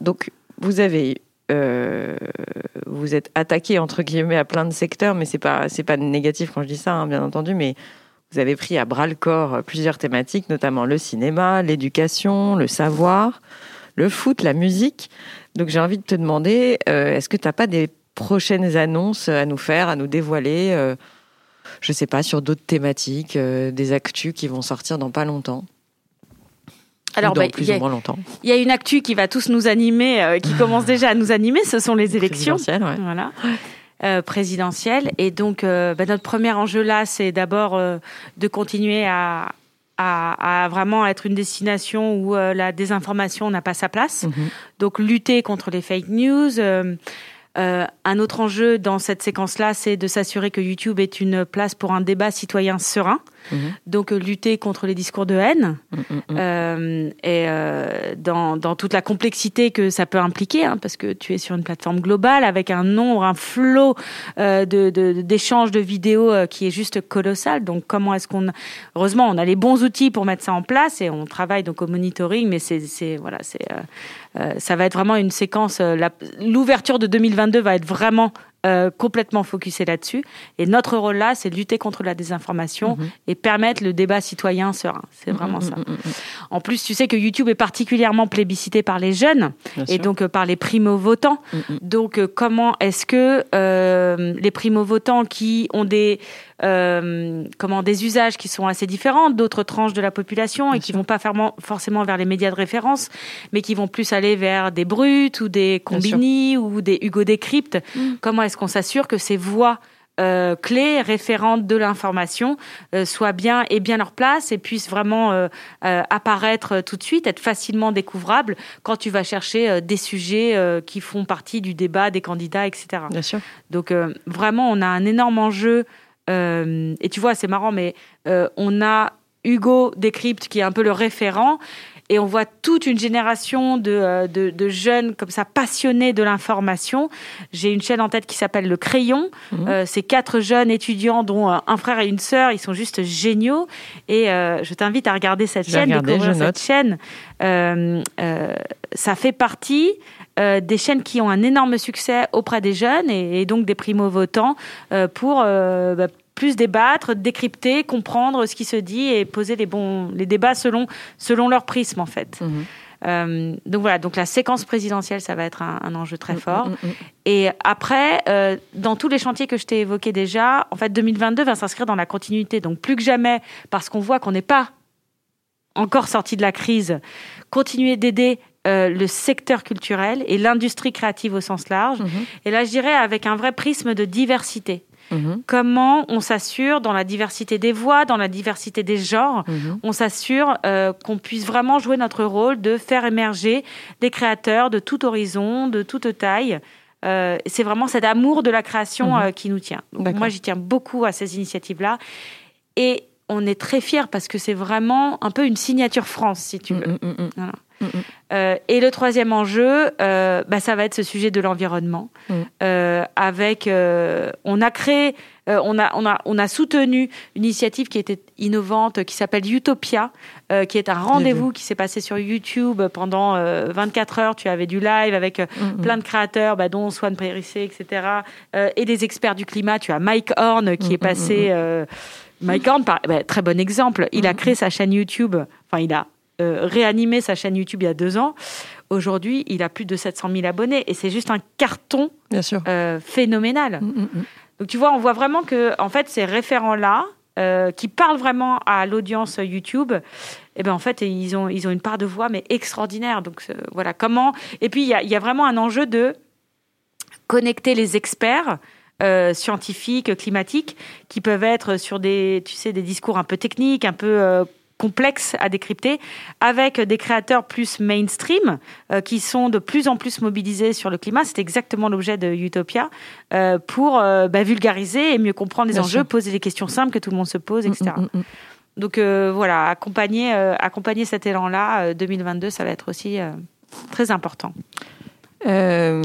donc vous avez, euh, vous êtes attaqué entre guillemets à plein de secteurs, mais c'est pas c'est pas négatif quand je dis ça, hein, bien entendu, mais vous avez pris à bras le corps plusieurs thématiques, notamment le cinéma, l'éducation, le savoir, le foot, la musique. Donc j'ai envie de te demander, euh, est-ce que tu n'as pas des prochaines annonces à nous faire, à nous dévoiler euh, je sais pas, sur d'autres thématiques, euh, des actus qui vont sortir dans pas longtemps? Alors dans bah, plus il y a- ou moins longtemps. il y, a une actu qui va tous nous animer, euh, qui commence déjà à nous animer, ce sont les élections. Présidentielle, ouais. Voilà. Euh, présidentielle. Et donc, euh, bah, notre premier enjeu là, c'est d'abord euh, de continuer à, à, à vraiment être une destination où la désinformation n'a pas sa place. Mhm. Donc, lutter contre les fake news. Euh, un autre enjeu dans cette séquence-là, c'est de s'assurer que YouTube est une place pour un débat citoyen serein. Mhm. Donc, euh, lutter contre les discours de haine. Mm, mm, mm. Euh, et euh, dans, dans toute la complexité que ça peut impliquer, hein, parce que tu es sur une plateforme globale avec un nombre, un flot euh, de, de- d'échanges de vidéos qui est juste colossal. Donc comment est-ce qu'on, heureusement, on a les bons outils pour mettre ça en place et on travaille donc au monitoring, mais c'est, voilà, c'est, ça va être vraiment une séquence. euh, l'ouverture de 2022 va être vraiment euh, complètement focusé là-dessus. Et notre rôle là, c'est de lutter contre la désinformation Mhm. et permettre le débat citoyen serein. C'est vraiment Mm, ça. En plus, tu sais que YouTube est particulièrement plébiscité par les jeunes Bien et sûr. donc euh, par les primo-votants. Donc, euh, comment est-ce que les primo-votants qui ont des euh, comment des usages qui sont assez différents d'autres tranches de la population et Bien qui sûr. vont pas faire- forcément vers les médias de référence, mais qui vont plus aller vers des brutes ou des combini ou des Hugo Décrypte. Mm. Comment est-ce qu'on s'assure que ces voix euh, clés, référentes de l'information, euh, soient bien et bien leur place et puissent vraiment euh, apparaître tout de suite, être facilement découvrables quand tu vas chercher des sujets qui font partie du débat des candidats, etc. Bien sûr. Donc vraiment, on a un énorme enjeu. et tu vois, c'est marrant, mais on a Hugo Décrypte qui est un peu le référent. Et on voit toute une génération de, euh, de, de jeunes comme ça passionnés de l'information. J'ai une chaîne en tête qui s'appelle Le Crayon. Euh, c'est quatre jeunes étudiants, dont euh, un frère et une sœur. Ils sont juste géniaux. Et euh, je t'invite à regarder cette chaîne, regarder, découvrir cette note. chaîne. Euh, ça fait partie euh, des chaînes qui ont un énorme succès auprès des jeunes et, et donc des primo-votants euh, pour euh, bah, plus débattre, décrypter, comprendre ce qui se dit et poser les bons les débats selon selon leur prisme en fait. Mhm. Euh, donc voilà, donc la séquence présidentielle, ça va être un, un enjeu très fort. Mm, mm, mm. Et après, euh, dans tous les chantiers que je t'ai évoqués déjà, en fait, 2022 va s'inscrire dans la continuité. Donc plus que jamais, parce qu'on voit qu'on n'est pas encore sorti de la crise, continuer d'aider euh, le secteur culturel et l'industrie créative au sens large. Mhm. Et là, je dirais avec un vrai prisme de diversité. Mhm. Comment on s'assure dans la diversité des voix, dans la diversité des genres, Mhm. on s'assure euh, qu'on puisse vraiment jouer notre rôle de faire émerger des créateurs de tout horizon, de toute taille. Euh, c'est vraiment cet amour de la création Mhm. euh, qui nous tient. Donc, moi, j'y tiens beaucoup à ces initiatives-là. Et on est très fiers parce que c'est vraiment un peu une signature France, si tu veux. Mm, mm, mm. Voilà. Mm. Euh, et le troisième enjeu, euh, bah, ça va être ce sujet de l'environnement. Euh, avec, on a créé, on a, on a, on a soutenu une initiative qui était innovante, qui s'appelle Utopia, qui est un rendez-vous qui s'est passé sur YouTube pendant euh, 24 heures. Tu avais du live avec plein de créateurs, bah, dont Swan Périssé, etc. et des experts du climat. Tu as Mike Horn qui est passé. Mike Horn, par- bah, très bon exemple. Il a Mm. créé sa chaîne YouTube. Enfin, il a euh, réanimé sa chaîne YouTube il y a deux ans. Aujourd'hui, il a plus de 700 000 abonnés et c'est juste un carton Bien sûr. euh, phénoménal. Mm, mm, mm. Donc tu vois, on voit vraiment que en fait ces référents-là, euh, qui parlent vraiment à l'audience YouTube, eh ben en fait ils ont ils ont une part de voix mais extraordinaire. Donc euh, voilà comment. Et puis il y a, il y a vraiment un enjeu de connecter les experts. Euh, scientifiques, climatiques, qui peuvent être sur des, tu sais, des discours un peu techniques, un peu euh, complexes à décrypter, avec des créateurs plus mainstream, euh, qui sont de plus en plus mobilisés sur le climat. C'est exactement l'objet de Utopia, pour bah, vulgariser et mieux comprendre les Bien enjeux, sûr. poser des questions simples que tout le monde se pose, etc. Mm, mm, mm. Donc voilà, accompagner, accompagner cet élan-là, euh, 2022, ça va être aussi très important. Euh,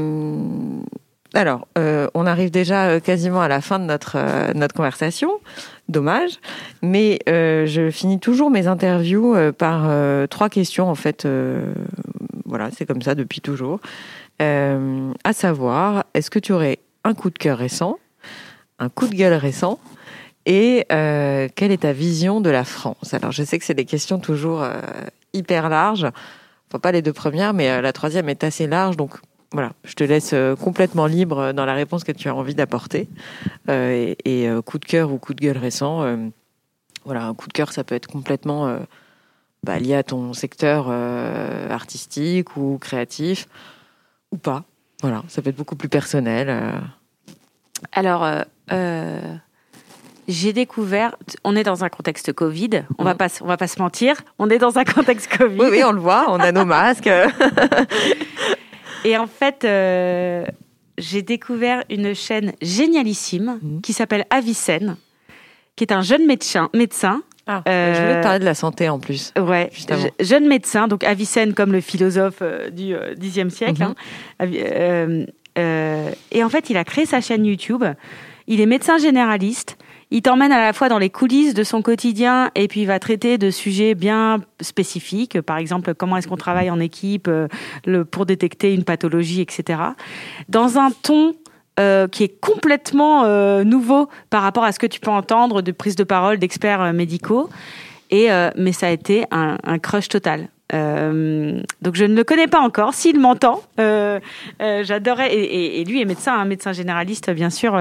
alors, euh, on arrive déjà euh, quasiment à la fin de notre, euh, notre conversation. Dommage. Mais je finis toujours mes interviews par trois questions, en fait. voilà, c'est comme ça depuis toujours. À savoir, est-ce que tu aurais un coup de cœur récent, un coup de gueule récent et quelle est ta vision de la France? Alors, je sais que c'est des questions toujours hyper larges. Enfin, pas les deux premières, mais la troisième est assez large. Donc, voilà, je te laisse euh, complètement libre dans la réponse que tu as envie d'apporter. Euh, et et, euh, coup de cœur ou coup de gueule récent, euh, voilà, un coup de cœur, ça peut être complètement euh, bah, lié à ton secteur euh, artistique ou créatif ou pas. Voilà, ça peut être beaucoup plus personnel. euh. Alors, euh, euh, j'ai découvert, on est dans un contexte Covid, on va Mhm. pas, on va pas se mentir, on est dans un contexte Covid. Oui, oui, on le voit, on a nos masques. Et en fait, euh, j'ai découvert une chaîne génialissime Mhm. qui s'appelle Avicenne, qui est un jeune médecin, médecin Ah, Euh, Je voulais te parler de la santé en plus. Ouais, je- jeune médecin, donc Avicenne comme le philosophe euh, du Xe siècle. Mhm. hein. Et en fait, il a créé sa chaîne YouTube. Il est médecin généraliste. Il t'emmène à la fois dans les coulisses de son quotidien et puis il va traiter de sujets bien spécifiques, par exemple comment est-ce qu'on travaille en équipe euh, pour détecter une pathologie, etc. Dans un ton euh, qui est complètement euh, nouveau par rapport à ce que tu peux entendre de prise de parole d'experts médicaux. Et, mais ça a été un, un crush total. Donc je ne le connais pas encore. S'il m'entend, j'adorais. Et, et, lui est médecin, un médecin généraliste bien sûr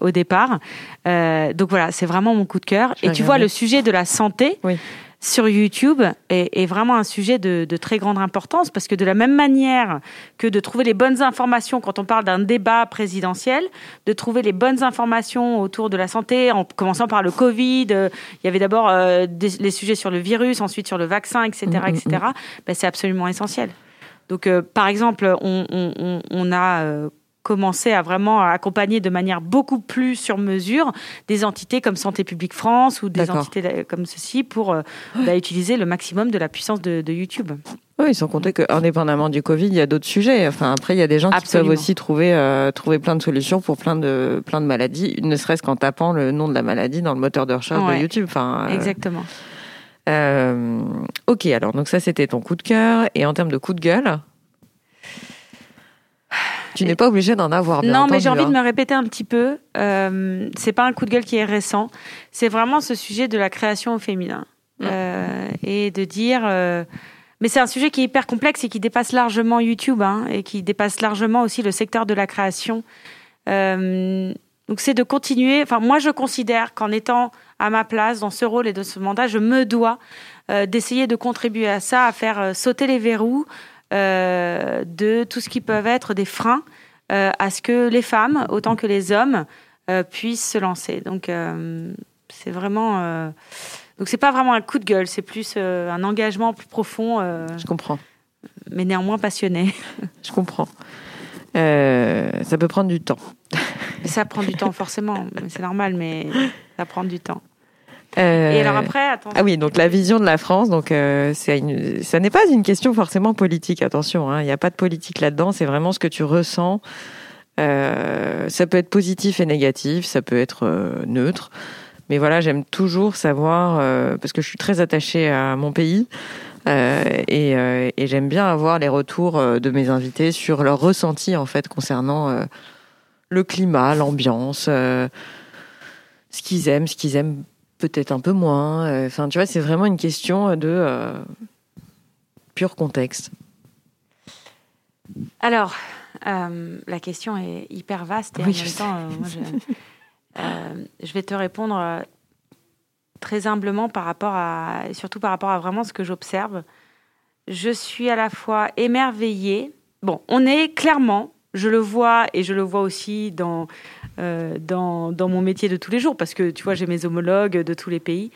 au départ. donc voilà, c'est vraiment mon coup de cœur. et tu vois le sujet de la santé. Oui sur YouTube est, vraiment un sujet de, très grande importance parce que de la même manière que de trouver les bonnes informations quand on parle d'un débat présidentiel, de trouver les bonnes informations autour de la santé, en commençant par le Covid, euh, il y avait d'abord euh, les sujets sur le virus, ensuite sur le vaccin, etc., etc. Ben, c'est absolument essentiel. Donc, euh, par exemple, on a commencer à vraiment accompagner de manière beaucoup plus sur mesure des entités comme Santé publique France ou des entités comme ceci pour euh, bah, utiliser le maximum de la puissance de, YouTube. Oui, sans compter qu'indépendamment du Covid, il y a d'autres sujets. Enfin, après, il y a des gens qui peuvent aussi trouver, euh, trouver plein de solutions pour plein de, plein de maladies, ne serait-ce qu'en tapant le nom de la maladie dans le moteur de recherche de YouTube. Enfin, euh, Exactement. ok, alors donc ça c'était ton coup de cœur. Et en termes de coup de gueule tu n'es pas obligé d'en avoir. Bien non, mais j'ai envie de hein. me répéter un petit peu. Euh, c'est pas un coup de gueule qui est récent. C'est vraiment ce sujet de la création au féminin euh, et de dire. Euh, mais c'est un sujet qui est hyper complexe et qui dépasse largement YouTube hein, et qui dépasse largement aussi le secteur de la création. Euh, donc c'est de continuer. Enfin, moi, je considère qu'en étant à ma place dans ce rôle et de ce mandat, je me dois d'essayer de contribuer à ça, à faire sauter les verrous, de tout ce qui peuvent être des freins euh, à ce que les femmes, autant que les hommes, euh, puissent se lancer. Donc, c'est vraiment. donc, c'est pas vraiment un coup de gueule, c'est plus un engagement plus profond. Je comprends. Mais néanmoins passionné. Je comprends. ça peut prendre du temps. ça prend du temps, forcément. C'est normal, mais ça prend du temps. Euh, Et alors après, attends. Ah oui, donc la vision de la France, donc euh, c'est une... ça n'est pas une question forcément politique. Attention, hein, il n'y a pas de politique là-dedans. C'est vraiment ce que tu ressens. Euh, ça peut être positif et négatif, ça peut être euh, neutre. Mais voilà, j'aime toujours savoir parce que je suis très attachée à mon pays. et, et j'aime bien avoir les retours de mes invités sur leur ressenti en fait concernant le climat, l'ambiance, ce qu'ils aiment, ce qu'ils aiment peut-être un peu moins. Euh, enfin, tu vois, c'est vraiment une question de euh, pur contexte. Alors, euh, la question est hyper vaste et en même temps, je, vais te répondre très humblement par rapport à, surtout par rapport à vraiment ce que j'observe. Je suis à la fois émerveillée. Bon, on est clairement, je le vois et je le vois aussi dans euh, dans, mon métier de tous les jours, parce que tu vois, j'ai mes homologues de tous les pays.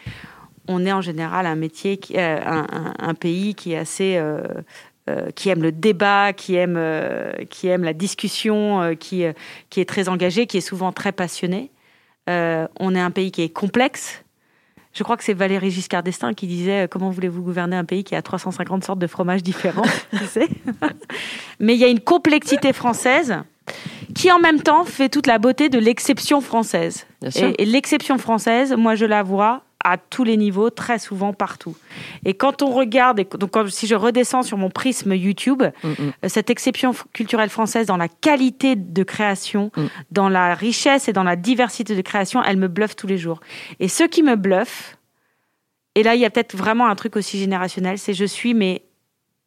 On est en général un métier, euh, un, pays qui est assez euh, qui aime le débat, qui aime, qui aime la discussion, qui, est très engagé, qui est souvent très passionné. on est un pays qui est complexe. Je crois que c'est Valérie Giscard d'Estaing qui disait Comment voulez-vous gouverner un pays qui a 350 sortes de fromages différents Mais il y a une complexité française qui en même temps fait toute la beauté de l'exception française. Et, l'exception française, moi je la vois à tous les niveaux, très souvent partout. Et quand on regarde, donc si je redescends sur mon prisme YouTube, mm, mm. Euh, cette exception culturelle française dans la qualité de création, mm. dans la richesse et dans la diversité de création, elle me bluffe tous les jours. Et ce qui me bluffe, et là il y a peut-être vraiment un truc aussi générationnel, c'est je suis mais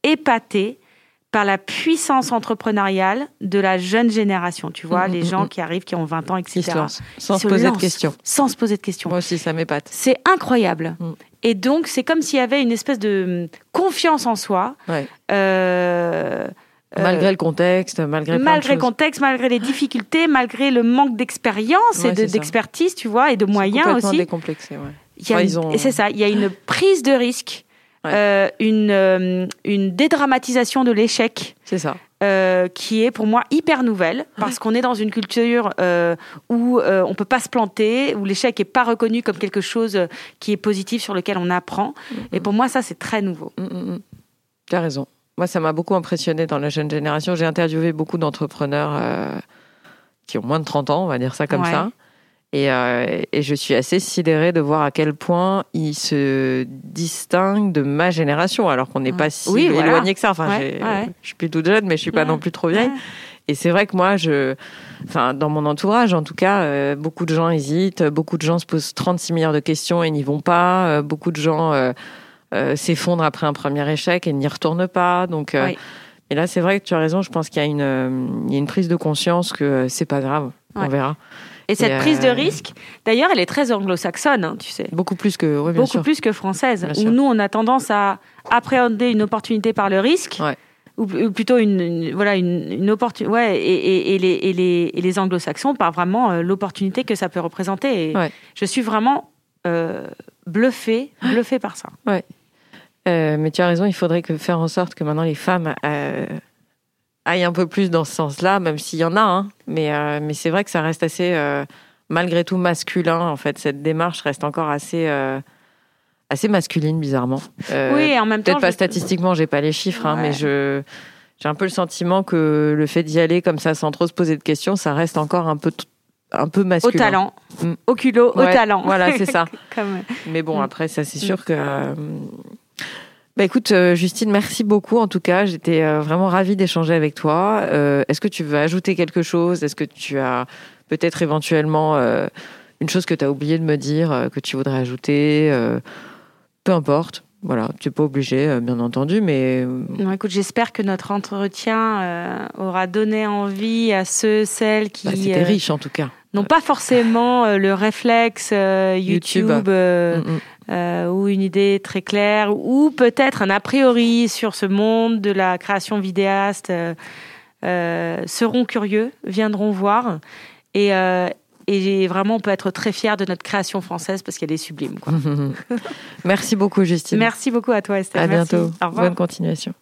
épatée par la puissance entrepreneuriale de la jeune génération. Tu vois, mm, les mm, gens mm. qui arrivent, qui ont 20 ans, etc. sans se, poser de questions. Sans se poser de questions. Moi aussi, ça m'épate. C'est incroyable. Et donc, c'est comme s'il y avait une espèce de confiance en soi. Ouais. Euh, malgré le contexte, malgré malgré le contexte, malgré les difficultés, malgré le manque d'expérience et d'expertise, tu vois, et de moyens aussi. Décomplexé, ouais. Et c'est ça, il y a une prise de risque euh, une, euh, une dédramatisation de l'échec. C'est ça. Euh, qui est pour moi hyper nouvelle parce qu'on est dans une culture où on peut pas se planter, où l'échec est pas reconnu comme quelque chose qui est positif sur lequel on apprend. Et pour moi, ça c'est très nouveau. Mm, mm, mm. Tu as raison. Moi, ça m'a beaucoup impressionné dans la jeune génération. J'ai interviewé beaucoup d'entrepreneurs qui ont moins de 30 ans, on va dire ça comme ça. Euh, et, je suis assez sidérée de voir à quel point il se distingue de ma génération, alors qu'on n'est pas si éloigné que ça. Enfin, je suis plus toute jeune, mais je suis pas non plus trop vieille. et c'est vrai que moi, je, enfin, dans mon entourage, en tout cas, euh, beaucoup de gens hésitent, beaucoup de gens se posent 36 milliards de questions et n'y vont pas, euh, beaucoup de gens euh, s'effondrent après un premier échec et n'y retournent pas. Donc, et là, c'est vrai que tu as raison. Je pense qu'il y a une, il y a une prise de conscience que c'est pas grave. On verra. Et cette prise de risque, d'ailleurs, elle est très anglo-saxonne, hein, tu sais. Beaucoup plus que, ouais, beaucoup plus que française. Où nous, on a tendance à appréhender une opportunité par le risque. Ouais ou, plutôt une, voilà une, une opportunité ouais et, et, les, et les, les anglo-saxons par vraiment euh, l'opportunité que ça peut représenter et je suis vraiment euh, bluffée bluffée par ça ouais euh, mais tu as raison il faudrait que faire en sorte que maintenant les femmes euh, aillent un peu plus dans ce sens-là même s'il y en a hein. mais mais c'est vrai que ça reste assez malgré tout masculin en fait cette démarche reste encore assez assez masculine, bizarrement. Euh, oui, en même temps. Peut-être pas statistiquement, j'ai pas les chiffres, hein, mais je. J'ai un peu le sentiment que le fait d'y aller comme ça sans trop se poser de questions, ça reste encore un peu un peu masculin. Au talent, mm. au culot, au talent. Voilà, c'est ça. Mais bon, mm. après, ça, c'est sûr que. Euh, bah écoute, euh, Justine, merci beaucoup. En tout cas, j'étais vraiment ravie d'échanger avec toi. Est-ce que tu veux ajouter quelque chose? Est-ce que tu as peut-être éventuellement une chose que tu as oublié de me dire, que tu voudrais ajouter? Peu importe. Voilà, tu n'es pas obligé, euh, bien entendu, mais. Euh, non, écoute, j'espère que notre entretien euh, aura donné envie à ceux, celles qui. Bah, C'était riche en tout cas. N'ont pas forcément le réflexe YouTube, mm, mm. Ou une idée très claire, ou peut-être un a priori sur ce monde de la création vidéaste, seront curieux, viendront voir. Et, et vraiment, on peut être très fier de notre création française parce qu'elle est sublime. Quoi. Merci beaucoup, Justine. Merci beaucoup à toi, Estelle. À bientôt. Au revoir. Bonne continuation.